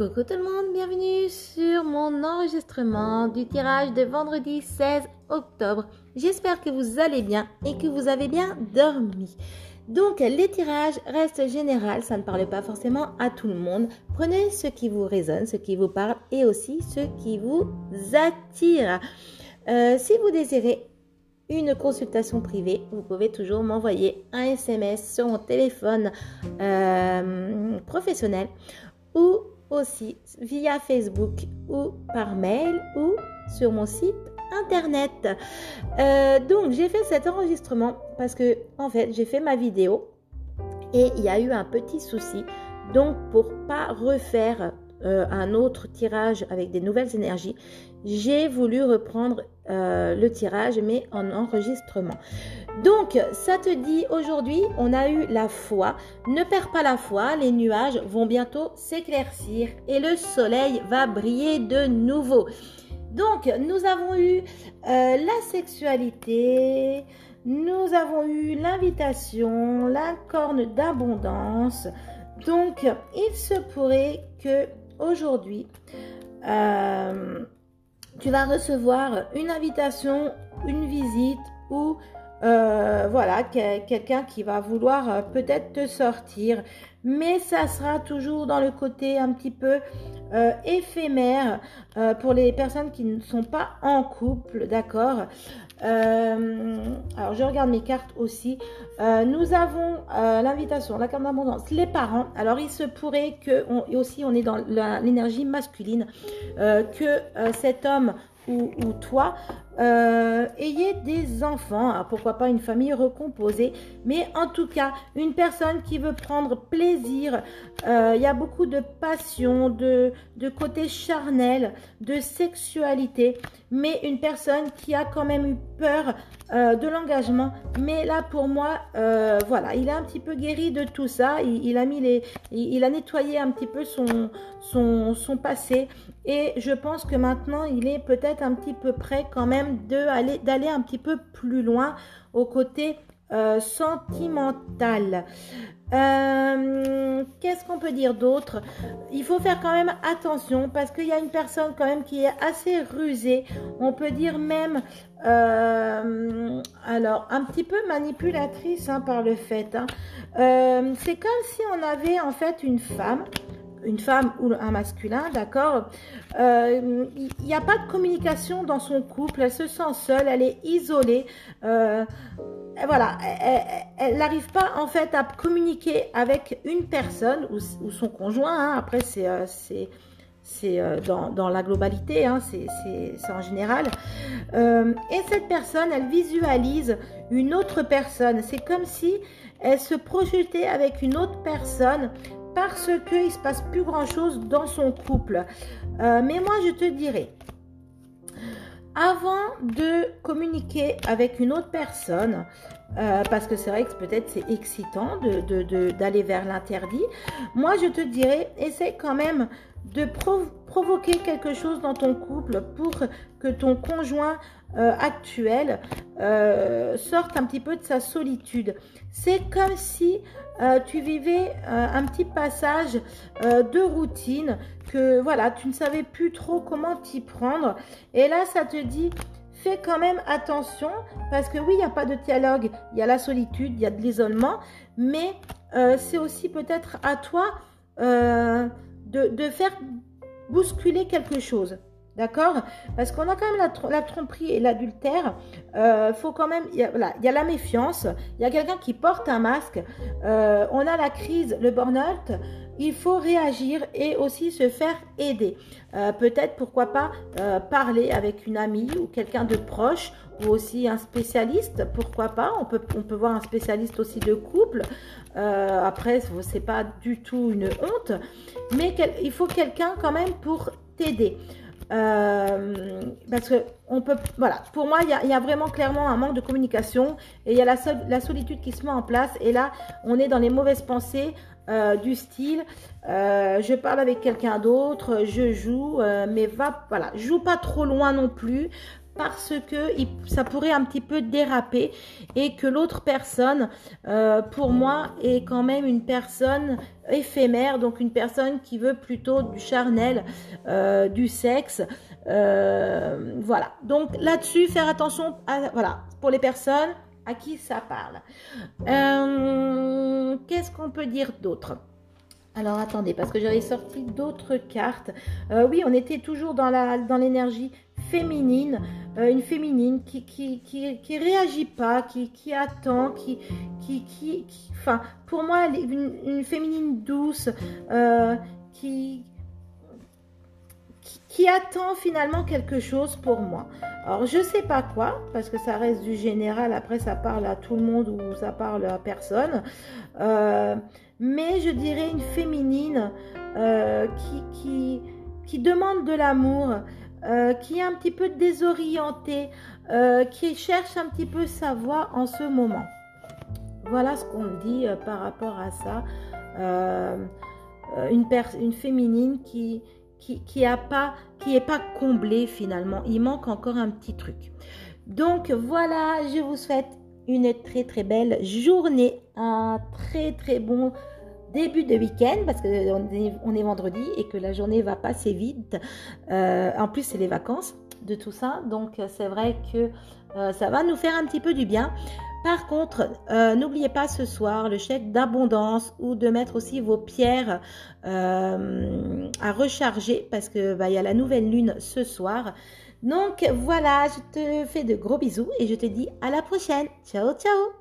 Coucou tout le monde, bienvenue sur mon enregistrement du tirage de vendredi 16 octobre. J'espère que vous allez bien et que vous avez bien dormi. Donc les tirages restent généraux, ça ne parle pas forcément à tout le monde. Prenez ce qui vous résonne, ce qui vous parle et aussi ce qui vous attire. Euh, si vous désirez une consultation privée, vous pouvez toujours m'envoyer un SMS sur mon téléphone euh, professionnel ou aussi via Facebook ou par mail ou sur mon site internet. Euh, donc j'ai fait cet enregistrement parce que en fait j'ai fait ma vidéo et il y a eu un petit souci. Donc pour pas refaire euh, un autre tirage avec des nouvelles énergies, j'ai voulu reprendre euh, le tirage mais en enregistrement. Donc ça te dit aujourd'hui on a eu la foi, ne perds pas la foi, les nuages vont bientôt s'éclaircir et le soleil va briller de nouveau. Donc nous avons eu euh, la sexualité, nous avons eu l'invitation, la corne d'abondance. Donc il se pourrait que aujourd'hui, euh, tu vas recevoir une invitation, une visite ou euh, voilà, quelqu'un qui va vouloir euh, peut-être te sortir, mais ça sera toujours dans le côté un petit peu éphémère pour les personnes qui ne sont pas en couple, d'accord? Alors je regarde mes cartes aussi. nous avons l'invitation, la carte d'abondance, les parents. Alors il se pourrait que, aussi on est dans l'énergie masculine, que cet homme ou, toi, euh, ayez des enfants, alors pourquoi pas une famille recomposée, mais en tout cas, une personne qui veut prendre plaisir, euh, il y a beaucoup de passion, de, de côté charnel, de sexualité, mais une personne qui a quand même eu peur euh, de l'engagement, mais là pour moi, voilà, il a un petit peu guéri de tout ça, il, a mis les, il, a nettoyé un petit peu son, son, son passé, et je pense que maintenant, il est peut-être un petit peu près quand même d'aller d'aller un petit peu plus loin au côté euh, sentimental. Euh, qu'est-ce qu'on peut dire d'autre? Il faut faire quand même attention parce qu'il y a une personne quand même qui est assez rusée. On peut dire même, euh, alors un petit peu manipulatrice hein, par le fait. Hein. C'est comme si on avait en fait une femme une femme ou un masculin, d'accord euh, Il n'y a pas de communication dans son couple, elle se sent seule, elle est isolée. Euh, voilà, elle n'arrive pas en fait à communiquer avec une personne ou, son conjoint. Hein. après, c'est euh, dans, la globalité, hein, c'est en général. et cette personne, elle visualise une autre personne. C'est comme si elle se projetait avec une autre personne parce qu'il ne se passe plus grand-chose dans son couple. Euh, mais moi, je te dirais, avant de communiquer avec une autre personne, euh, parce que c'est vrai que peut-être c'est excitant d'aller vers l'interdit, moi je te dirais, essaie quand même de provoquer quelque chose dans ton couple pour que ton conjoint euh, actuel euh, sorte un petit peu de sa solitude. C'est comme si tu vivais un petit passage de routine que voilà, tu ne savais plus trop comment t'y prendre. Et là, ça te dit, fais quand même attention parce que oui, il n'y a pas de dialogue, il y a la solitude, il y a de l'isolement, mais c'est aussi peut-être à toi de, faire bousculer quelque chose. D'accord? Parce qu'on a quand même la, tromperie et l'adultère. Euh, faut quand même. Il y, a, la méfiance. Il y a quelqu'un qui porte un masque. Euh, on a la crise, le burn-out. Il faut réagir et aussi se faire aider. Euh, peut-être, pourquoi pas, parler avec une amie ou quelqu'un de proche ou aussi un spécialiste. Pourquoi pas? On peut, voir un spécialiste aussi de couple. après, c'est pas du tout une honte. Mais il faut quelqu'un quand même pour t'aider. Euh, parce que on peut, voilà, pour moi, il y, a, vraiment clairement un manque de communication et il y a la, solitude qui se met en place. Et là, on est dans les mauvaises pensées euh, du style euh, je parle avec quelqu'un d'autre, je joue, mais va, voilà, joue pas trop loin non plus parce que ça pourrait un petit peu déraper et que l'autre personne, euh, pour moi, est quand même une personne éphémère, donc une personne qui veut plutôt du charnel, euh, du sexe. Euh, voilà. Donc là-dessus, faire attention voilà, pour les personnes à qui ça parle. Qu'est-ce qu'on peut dire d'autre? Alors attendez, parce que j'avais sorti d'autres cartes. oui, on était toujours dans l'énergie féminine, euh, une féminine qui qui, réagit pas, qui, attend, qui, qui, enfin, pour moi, une, féminine douce, euh, qui, qui attend finalement quelque chose pour moi. Alors je sais pas quoi, parce que ça reste du général, après ça parle à tout le monde ou ça parle à personne. Euh, mais je dirais une féminine qui demande de l'amour, euh, qui est un petit peu désorienté, euh, qui cherche un petit peu sa voie en ce moment. Voilà ce qu'on dit euh, par rapport à ça. une, une féminine qui qui, pas est pas comblée finalement. Il manque encore un petit truc. Donc voilà, je vous souhaite une très très belle journée, un très très bon début de week-end parce qu'on est, on est vendredi et que la journée va passer vite. Euh, en plus, c'est les vacances de tout ça. Donc, c'est vrai que euh, ça va nous faire un petit peu du bien. Par contre, euh, n'oubliez pas ce soir le chèque d'abondance ou de mettre aussi vos pierres à recharger parce que bah, y a la nouvelle lune ce soir. Donc voilà, je te fais de gros bisous et je te dis à la prochaine. Ciao, ciao